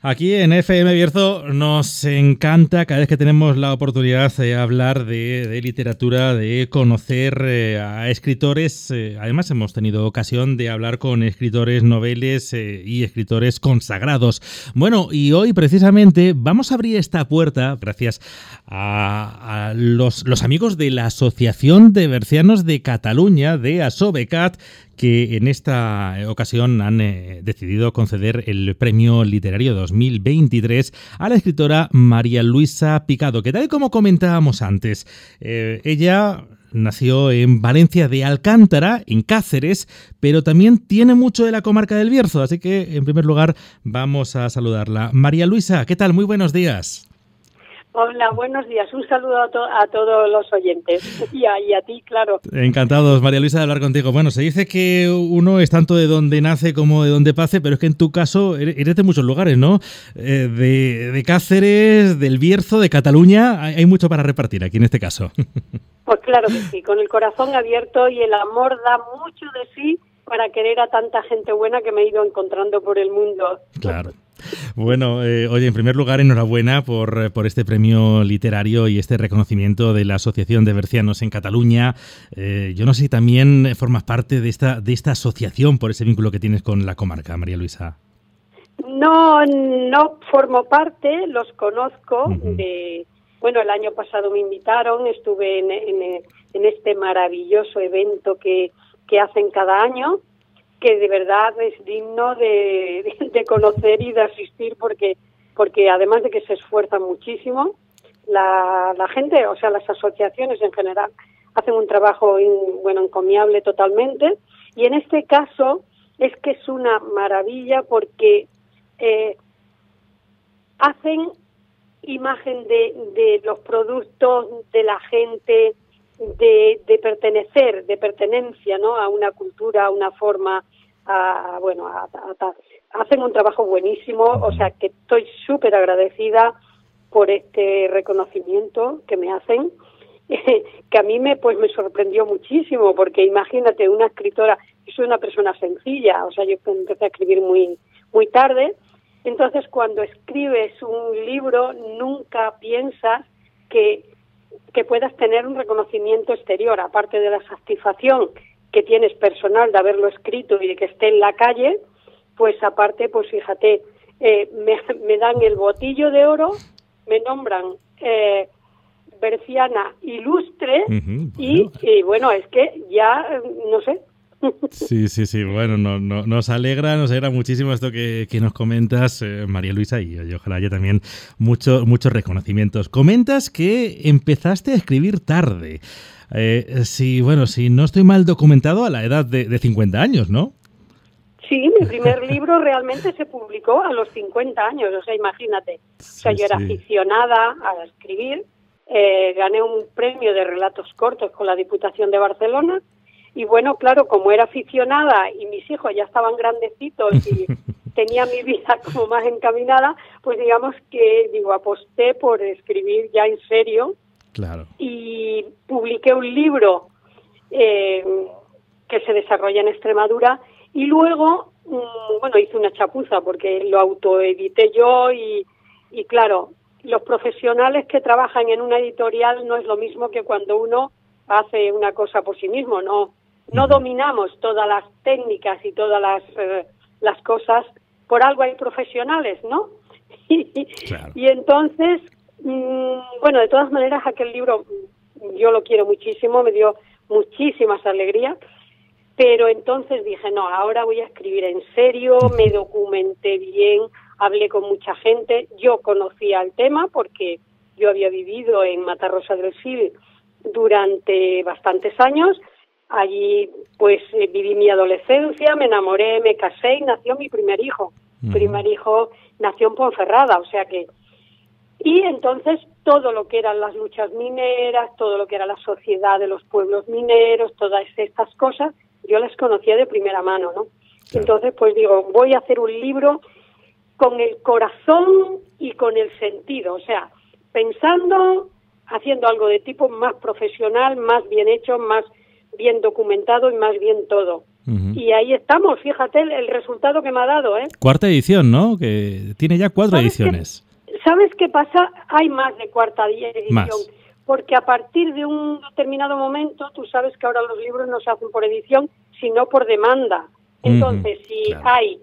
Aquí en FM Bierzo nos encanta cada vez que tenemos la oportunidad de hablar de, literatura, de conocer eh, a escritores. Eh, además hemos tenido ocasión de hablar con escritores noveles eh, y escritores consagrados. Bueno, y hoy precisamente vamos a abrir esta puerta gracias a, los, los amigos de la Asociación de Bercianos de Cataluña, de Asobecat, que en esta ocasión han eh, decidido conceder el Premio Literario 2023 a la escritora María Luisa Picado, que tal como comentábamos antes, eh, ella nació en Valencia de Alcántara, en Cáceres, pero también tiene mucho de la comarca del Bierzo, así que en primer lugar vamos a saludarla. María Luisa, ¿qué tal? Muy buenos días. Hola, buenos días. Un saludo a, todos los oyentes y a, ti, claro. Encantados, María Luisa, de hablar contigo. Bueno, se dice que uno es tanto de donde nace como de donde pase, pero es que en tu caso eres de muchos lugares, ¿no? Eh, de, Cáceres, del Bierzo, de Cataluña. Hay, mucho para repartir aquí en este caso. Pues claro que sí, con el corazón abierto y el amor da mucho de sí para querer a tanta gente buena que me he ido encontrando por el mundo. Claro. Bueno, eh, oye, en primer lugar, enhorabuena por, eh, por, este premio literario y este reconocimiento de la Asociación de Bercianos en Cataluña. Eh, yo no sé si también formas parte de esta, de esta asociación por ese vínculo que tienes con la comarca, María Luisa. No, no formo parte, los conozco. de, bueno, el año pasado me invitaron, estuve en, en, este maravilloso evento que, que hacen cada año que de verdad es digno de, de, conocer y de asistir porque porque además de que se esfuerzan muchísimo la, la gente o sea las asociaciones en general hacen un trabajo bueno encomiable totalmente y en este caso es que es una maravilla porque eh, hacen imagen de, de los productos de la gente de, de, pertenecer, de pertenencia, ¿no? A una cultura, a una forma, a, bueno, a, hacen un trabajo buenísimo, o sea que estoy súper agradecida por este reconocimiento que me hacen, que a mí me pues me sorprendió muchísimo, porque imagínate una escritora, yo soy una persona sencilla, o sea, yo empecé a escribir muy muy tarde, entonces cuando escribes un libro nunca piensas que que puedas tener un reconocimiento exterior, aparte de la satisfacción que tienes personal de haberlo escrito y de que esté en la calle, pues aparte, pues fíjate, eh, me, dan el botillo de oro, me nombran eh, Berciana ilustre y, y, bueno, es que ya, no sé, Sí, sí, sí. Bueno, no, no, nos alegra, nos alegra muchísimo esto que, nos comentas, eh, María Luisa, y, ojalá haya también mucho, muchos reconocimientos. Comentas que empezaste a escribir tarde. Eh, si, bueno, si no estoy mal documentado, a la edad de, de 50 años, ¿no? Sí, mi primer libro realmente se publicó a los 50 años, o sea, imagínate. O sea, yo era aficionada a escribir, eh, gané un premio de relatos cortos con la Diputación de Barcelona y bueno, claro, como era aficionada y mis hijos ya estaban grandecitos y tenía mi vida como más encaminada, pues digamos que digo, aposté por escribir ya en serio. Claro. Y publiqué un libro eh, que se desarrolla en Extremadura y luego, mm, bueno, hice una chapuza porque lo autoedité yo y, y claro, los profesionales que trabajan en una editorial no es lo mismo que cuando uno hace una cosa por sí mismo, no no dominamos todas las técnicas y todas las, eh, las cosas, por algo hay profesionales, ¿no? y, entonces, mm, bueno, de todas maneras, aquel libro yo lo quiero muchísimo, me dio muchísimas alegrías, pero entonces dije, no, ahora voy a escribir en serio, me documenté bien, hablé con mucha gente, yo conocía el tema porque yo había vivido en Matarrosa del Sil durante bastantes años, Allí pues eh, viví mi adolescencia, me enamoré, me casé y nació mi primer hijo. Primer hijo nació en Ponferrada, o sea que... Y entonces todo lo que eran las luchas mineras, todo lo que era la sociedad de los pueblos mineros, todas estas cosas, yo las conocía de primera mano, ¿no? Entonces pues digo, voy a hacer un libro con el corazón y con el sentido, o sea, pensando, haciendo algo de tipo más profesional, más bien hecho, más bien documentado y más bien todo. Y ahí estamos, fíjate el, resultado que me ha dado. ¿eh? Cuarta edición, ¿no? Que tiene ya cuatro ediciones. ¿Sabes qué pasa? Hay más de cuarta edición. Porque a partir de un determinado momento, tú sabes que ahora los libros no se hacen por edición, sino por demanda. Entonces, si hay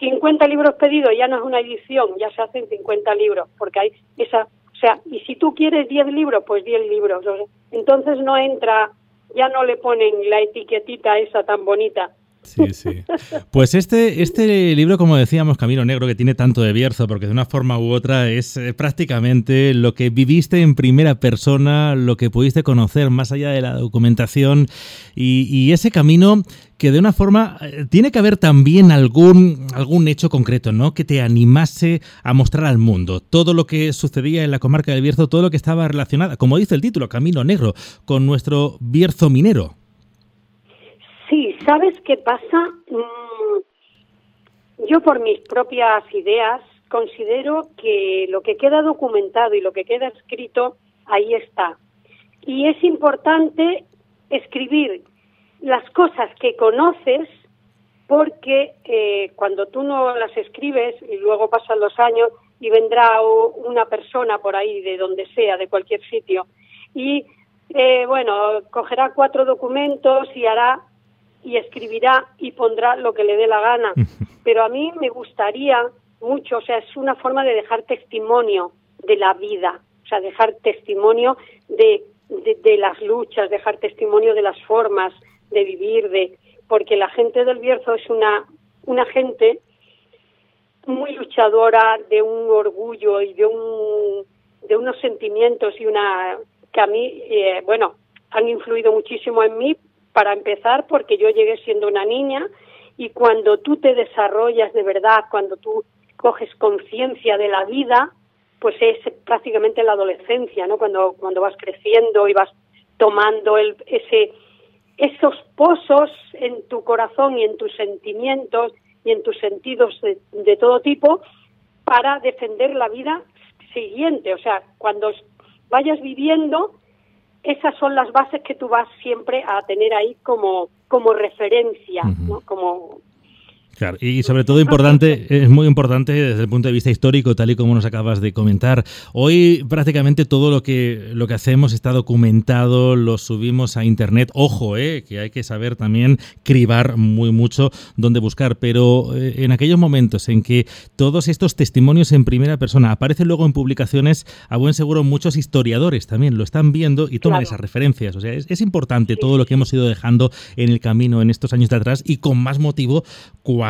50 mm, libros pedidos, ya no es una edición, ya se hacen 50 libros, porque hay esa, o sea, y si tú quieres 10 libros, pues 10 libros. Entonces no entra, ya no le ponen la etiquetita esa tan bonita Sí, sí. Pues este, este libro, como decíamos, Camino Negro, que tiene tanto de Bierzo, porque de una forma u otra es eh, prácticamente lo que viviste en primera persona, lo que pudiste conocer más allá de la documentación y, ese camino que de una forma eh, tiene que haber también algún, algún hecho concreto, ¿no? Que te animase a mostrar al mundo todo lo que sucedía en la comarca del Bierzo, todo lo que estaba relacionado, como dice el título, Camino Negro, con nuestro Bierzo minero. ¿Sabes qué pasa? Mm, yo por mis propias ideas considero que lo que queda documentado y lo que queda escrito, ahí está. Y es importante escribir las cosas que conoces porque eh, cuando tú no las escribes y luego pasan los años y vendrá una persona por ahí de donde sea, de cualquier sitio, y eh, bueno, cogerá cuatro documentos y hará y escribirá y pondrá lo que le dé la gana. Pero a mí me gustaría mucho, o sea, es una forma de dejar testimonio de la vida, o sea, dejar testimonio de, de, las luchas, dejar testimonio de las formas de vivir, de porque la gente del Bierzo es una, una gente muy luchadora, de un orgullo y de un de unos sentimientos y una que a mí, eh, bueno, han influido muchísimo en mí para empezar, porque yo llegué siendo una niña y cuando tú te desarrollas de verdad, cuando tú coges conciencia de la vida, pues es prácticamente la adolescencia, ¿no? Cuando, cuando vas creciendo y vas tomando el, ese, esos pozos en tu corazón y en tus sentimientos y en tus sentidos de, de todo tipo para defender la vida siguiente. O sea, cuando vayas viviendo, esas son las bases que tú vas siempre a tener ahí como, como referencia, ¿no? como Claro, y sobre todo importante, es muy importante desde el punto de vista histórico, tal y como nos acabas de comentar. Hoy prácticamente todo lo que, lo que hacemos está documentado, lo subimos a internet. Ojo, eh, que hay que saber también cribar muy mucho dónde buscar. Pero eh, en aquellos momentos en que todos estos testimonios en primera persona aparecen luego en publicaciones, a buen seguro muchos historiadores también lo están viendo y toman esas referencias. O sea, es, importante todo lo que hemos ido dejando en el camino en estos años de atrás y con más motivo cuando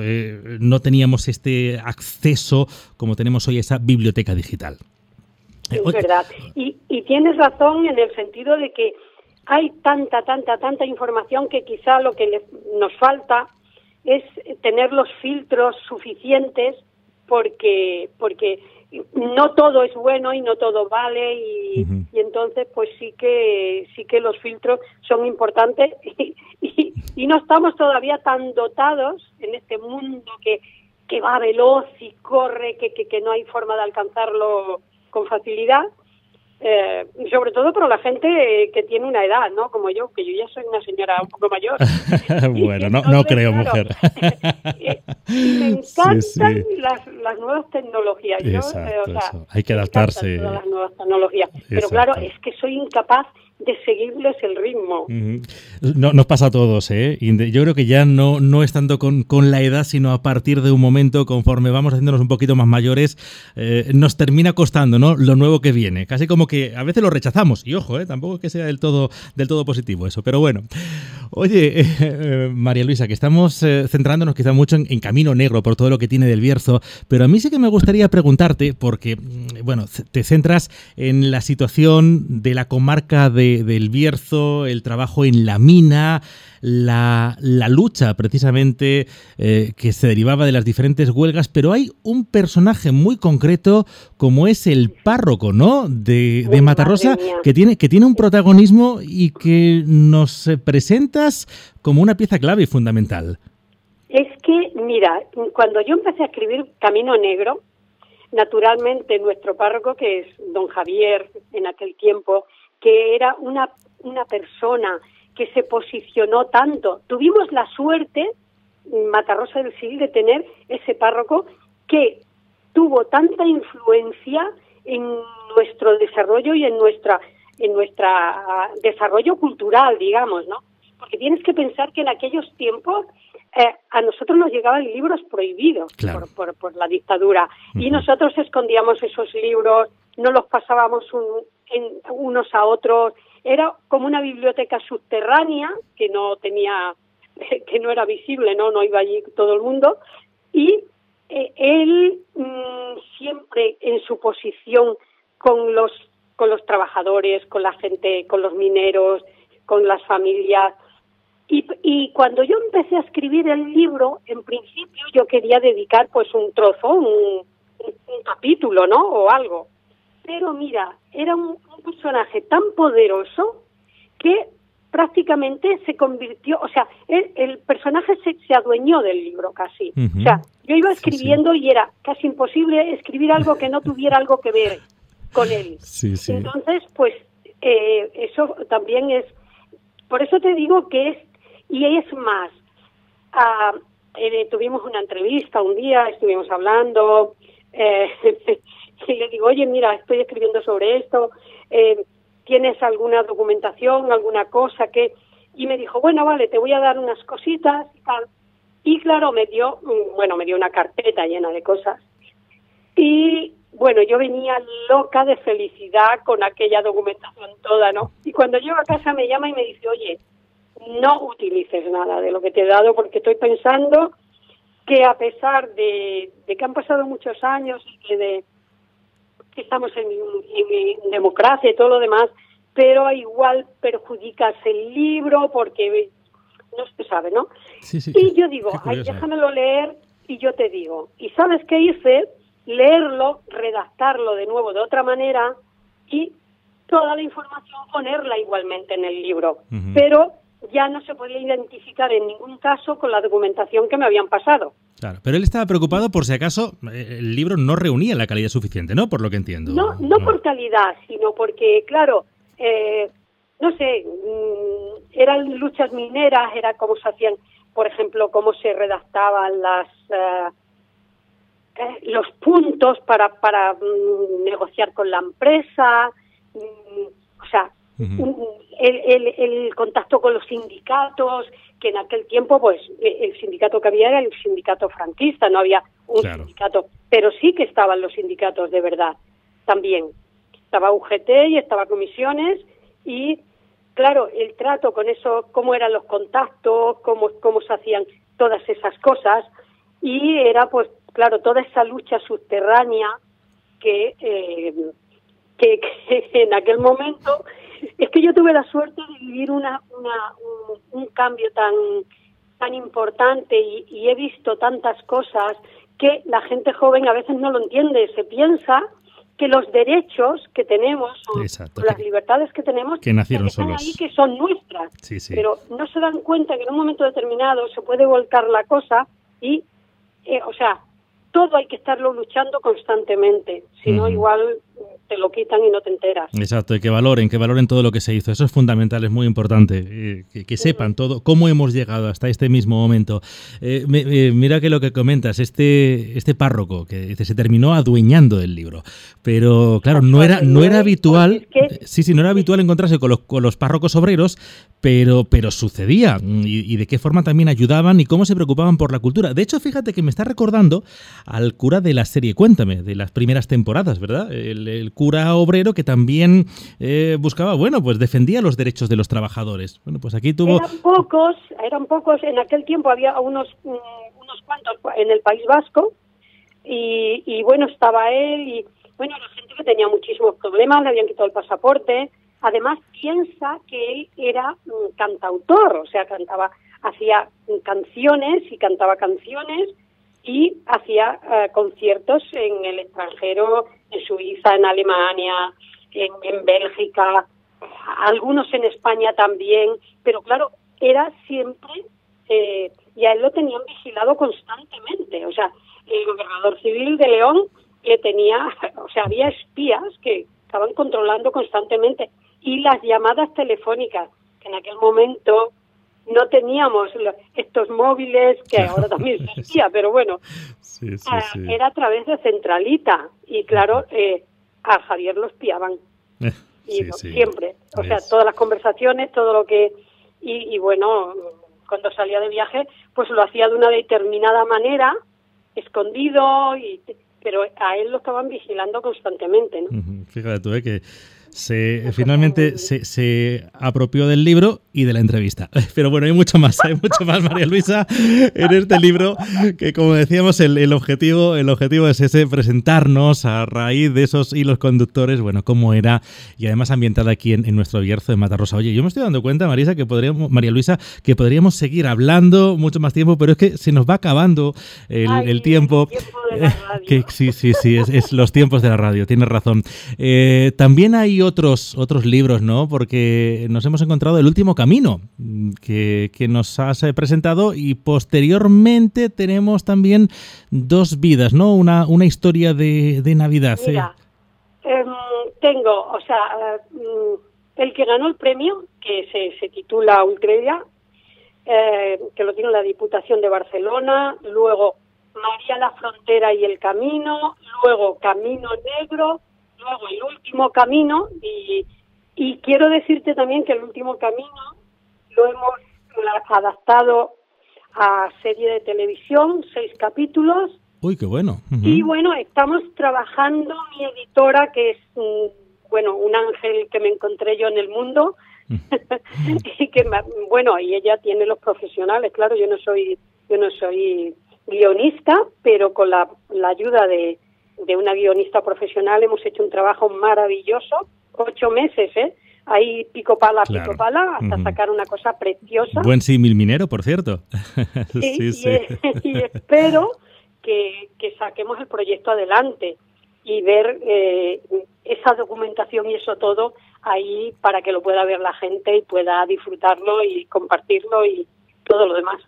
eh, no teníamos este acceso como tenemos hoy a esa biblioteca digital. Es verdad. Y, tienes razón en el sentido de que hay tanta, tanta, tanta información que quizá lo que nos falta es tener los filtros suficientes porque, porque no todo es bueno y no todo vale y, entonces pues sí que sí que los filtros son importantes y, y, no estamos todavía tan dotados en este mundo que, que va veloz y corre que, que, que no hay forma de alcanzarlo con facilidad eh, sobre todo para la gente que tiene una edad, ¿no? Como yo, que yo ya soy una señora un poco mayor. bueno, no, no creo, mujer. me encantan Las, las, nuevas tecnologías. Yo, eh, Hay que adaptarse. A las nuevas tecnologías. Pero claro, es que soy incapaz de seguirles el ritmo. no, nos pasa a todos, ¿eh? Yo creo que ya no, no es tanto con, con, la edad, sino a partir de un momento, conforme vamos haciéndonos un poquito más mayores, eh, nos termina costando, ¿no? Lo nuevo que viene. Casi como que a veces lo rechazamos. Y ojo, ¿eh? Tampoco es que sea del todo, del todo positivo eso. Pero bueno. Oye, eh, María Luisa, que estamos eh, centrándonos quizá mucho en, Camino Negro por todo lo que tiene del Bierzo, pero a mí sí que me gustaría preguntarte, porque, mm, bueno, te centras en la situación de la comarca de, del Bierzo, el trabajo en la mina, la, lucha precisamente eh, que se derivaba de las diferentes huelgas, pero hay un personaje muy concreto como es el párroco, ¿no? De, de Matarrosa, que tiene, que tiene un protagonismo y que nos presentas como una pieza clave y fundamental. Es que, mira, cuando yo empecé a escribir Camino Negro, naturalmente nuestro párroco, que es don Javier en aquel tiempo, que era una, una persona que se posicionó tanto. Tuvimos la suerte, Matarrosa del Sil, de tener ese párroco que tuvo tanta influencia en nuestro desarrollo y en nuestra en nuestra desarrollo cultural, digamos, ¿no? Porque tienes que pensar que en aquellos tiempos eh, a nosotros nos llegaban libros prohibidos por, por, la dictadura. Y nosotros escondíamos esos libros, no los pasábamos en, unos a otros. Era como una biblioteca subterránea que no tenía, que no era visible, no, no iba allí todo el mundo. Y eh, él mm, siempre en su posición con los con los trabajadores, con la gente, con los mineros, con las familias, y, cuando yo empecé a escribir el libro, en principio yo quería dedicar pues un trozo, un, capítulo, ¿no? O algo. Pero mira, era un, personaje tan poderoso que prácticamente se convirtió, o sea, el, personaje se, se, adueñó del libro casi. O sea, yo iba escribiendo y era casi imposible escribir algo que no tuviera algo que ver con él. Entonces, pues eh, eso también es, por eso te digo que es y es más, ah, eh, tuvimos una entrevista un día, estuvimos hablando, eh, y le digo, oye, mira, estoy escribiendo sobre esto, eh, ¿tienes alguna documentación, alguna cosa que...? Y me dijo, bueno, vale, te voy a dar unas cositas y tal. Y claro, me dio, mm, bueno, me dio una carpeta llena de cosas. Y bueno, yo venía loca de felicidad con aquella documentación toda, ¿no? Y cuando llego a casa me llama y me dice, oye, no utilices nada de lo que te he dado porque estoy pensando que a pesar de, que han pasado muchos años y que, de, que estamos en, democracia y todo lo demás, pero igual perjudicas el libro porque no se sabe, ¿no? y yo digo, ay, déjamelo leer y yo te digo. ¿Y sabes qué hice? Leerlo, redactarlo de nuevo de otra manera y toda la información ponerla igualmente en el libro. Pero ya no se podía identificar en ningún caso con la documentación que me habían pasado. Claro, pero él estaba preocupado por si acaso eh, el libro no reunía la calidad suficiente, ¿no? Por lo que entiendo. No, no, por calidad, sino porque, claro, eh, no sé, mm, eran luchas mineras, era cómo se hacían, por ejemplo, cómo se redactaban las eh, los puntos para, para mm, negociar con la empresa, mm, o sea, el, el, contacto con los sindicatos, que en aquel tiempo, pues, e, el sindicato que había era el sindicato franquista, no había un sindicato, pero sí que estaban los sindicatos de verdad, también. Estaba UGT y estaba comisiones y, claro, el trato con eso, cómo eran los contactos, cómo, cómo se hacían todas esas cosas, y era, pues, claro, toda esa lucha subterránea que, eh, que en aquel momento es que yo tuve la suerte de vivir una, un, cambio tan, tan importante y, he visto tantas cosas que la gente joven a veces no lo entiende. Se piensa que los derechos que tenemos o, las libertades que tenemos que nacieron están ahí que son nuestras. Pero no se dan cuenta que en un momento determinado se puede volcar la cosa y eh, o sea todo hay que estarlo luchando constantemente. Si no igual te lo quitan y no te enteras. Exacto, y que valoren, que valoren todo lo que se hizo. Eso es fundamental, es muy importante. Eh, que, sepan todo, cómo hemos llegado hasta este mismo momento. Eh, eh, mira que lo que comentas, este, este párroco que dice, se terminó adueñando del libro. Pero claro, no era, no era habitual. sí, sí, no era habitual encontrarse con los, con los párrocos obreros, pero, pero sucedía. Y, de qué forma también ayudaban y cómo se preocupaban por la cultura. De hecho, fíjate que me está recordando al cura de la serie Cuéntame, de las primeras temporadas, ¿verdad? El, el cura obrero que también eh, buscaba, bueno, pues defendía los derechos de los trabajadores. Bueno, pues aquí tuvo... Eran pocos, eran pocos, en aquel tiempo había unos, mm, unos cuantos en el País Vasco y, bueno, estaba él y bueno, la gente que tenía muchísimos problemas, le habían quitado el pasaporte. Además, piensa que él era un cantautor, o sea, cantaba, hacía canciones y cantaba canciones y hacía eh, conciertos en el extranjero en Suiza, en Alemania, en, Bélgica, algunos en España también, pero claro, era siempre, eh, y a él lo tenían vigilado constantemente, o sea, el gobernador civil de León le tenía, o sea, había espías que estaban controlando constantemente, y las llamadas telefónicas, que en aquel momento no teníamos estos móviles que ahora también existía, pero bueno, ah, era a través de Centralita y claro, eh, a Javier los piaban. Y siempre, o sea, todas las conversaciones, todo lo que... Y, y, bueno, cuando salía de viaje, pues lo hacía de una determinada manera, escondido, y pero a él lo estaban vigilando constantemente. ¿no? Fíjate tú, ¿eh? que se, finalmente se, se, apropió del libro y de la entrevista. Pero bueno, hay mucho más, hay mucho más, María Luisa, en este libro, que como decíamos, el, el, objetivo, el objetivo es ese, presentarnos a raíz de esos hilos conductores, bueno, cómo era, y además ambientada aquí en, en nuestro Bierzo de Matarrosa. Oye, yo me estoy dando cuenta, Marisa, que podríamos, María Luisa, que podríamos seguir hablando mucho más tiempo, pero es que se nos va acabando el, el tiempo. que, sí, sí, sí, es, es, los tiempos de la radio, tienes razón. Eh, también hay otros, otros libros, ¿no? Porque nos hemos encontrado El último camino que, nos has eh, presentado y posteriormente tenemos también Dos vidas, ¿no? Una, una historia de, Navidad. ¿eh? Em, tengo, o sea, mm, el que ganó el premio, que se, se titula Ultredia, eh, que lo tiene la Diputación de Barcelona, luego María la Frontera y el Camino, luego Camino Negro, luego el último camino y, y quiero decirte también que el último camino lo hemos adaptado a serie de televisión, seis capítulos. Uy, qué bueno. Y bueno, estamos trabajando mi editora, que es, bueno, un ángel que me encontré yo en el mundo. y que, bueno, y ella tiene los profesionales, claro, yo no soy, yo no soy guionista, pero con la, la ayuda de, de una guionista profesional hemos hecho un trabajo maravilloso, ocho meses, ¿eh? Ahí pico pala, pico pala, hasta sacar una cosa preciosa. Buen símil minero, por cierto. sí, sí, y, espero que, que, saquemos el proyecto adelante y ver eh, esa documentación y eso todo ahí para que lo pueda ver la gente y pueda disfrutarlo y compartirlo y todo lo demás.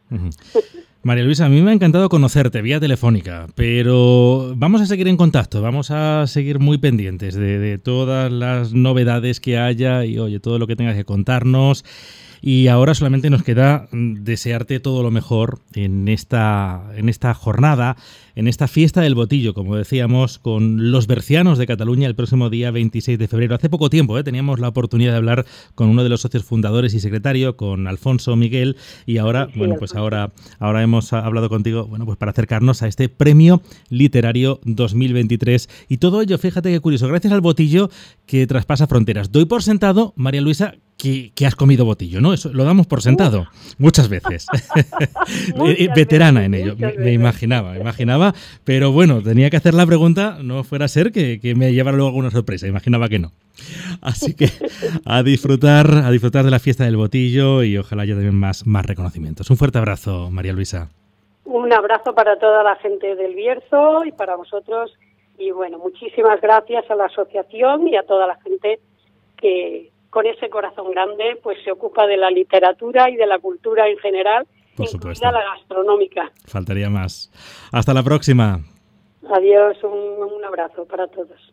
María Luisa, a mí me ha encantado conocerte vía telefónica, pero vamos a seguir en contacto, vamos a seguir muy pendientes de, de todas las novedades que haya y oye, todo lo que tengas que contarnos. Y ahora solamente nos queda mm, desearte todo lo mejor en esta, en esta jornada, en esta fiesta del botillo, como decíamos, con los bercianos de Cataluña el próximo día 26 de febrero. Hace poco tiempo ¿eh? teníamos la oportunidad de hablar con uno de los socios fundadores y secretario, con Alfonso Miguel, y ahora, bueno, pues ahora, ahora hemos hablado contigo, bueno, pues para acercarnos a este premio literario 2023. Y todo ello, fíjate qué curioso, gracias al botillo que traspasa fronteras. Doy por sentado, María Luisa, que, has comido botillo, ¿no? Eso lo damos por sentado muchas veces. Veterana en ello, me, imaginaba, imaginaba, pero bueno, tenía que hacer la pregunta, no fuera a ser que, me llevara luego alguna sorpresa, imaginaba que no. Así que a disfrutar, a disfrutar de la fiesta del botillo y ojalá haya también más, más reconocimientos. Un fuerte abrazo, María Luisa. Un abrazo para toda la gente del Bierzo y para vosotros. Y bueno, muchísimas gracias a la asociación y a toda la gente que, con ese corazón grande, pues se ocupa de la literatura y de la cultura en general, Por incluida la gastronómica. Faltaría más. Hasta la próxima. Adiós, un, un abrazo para todos.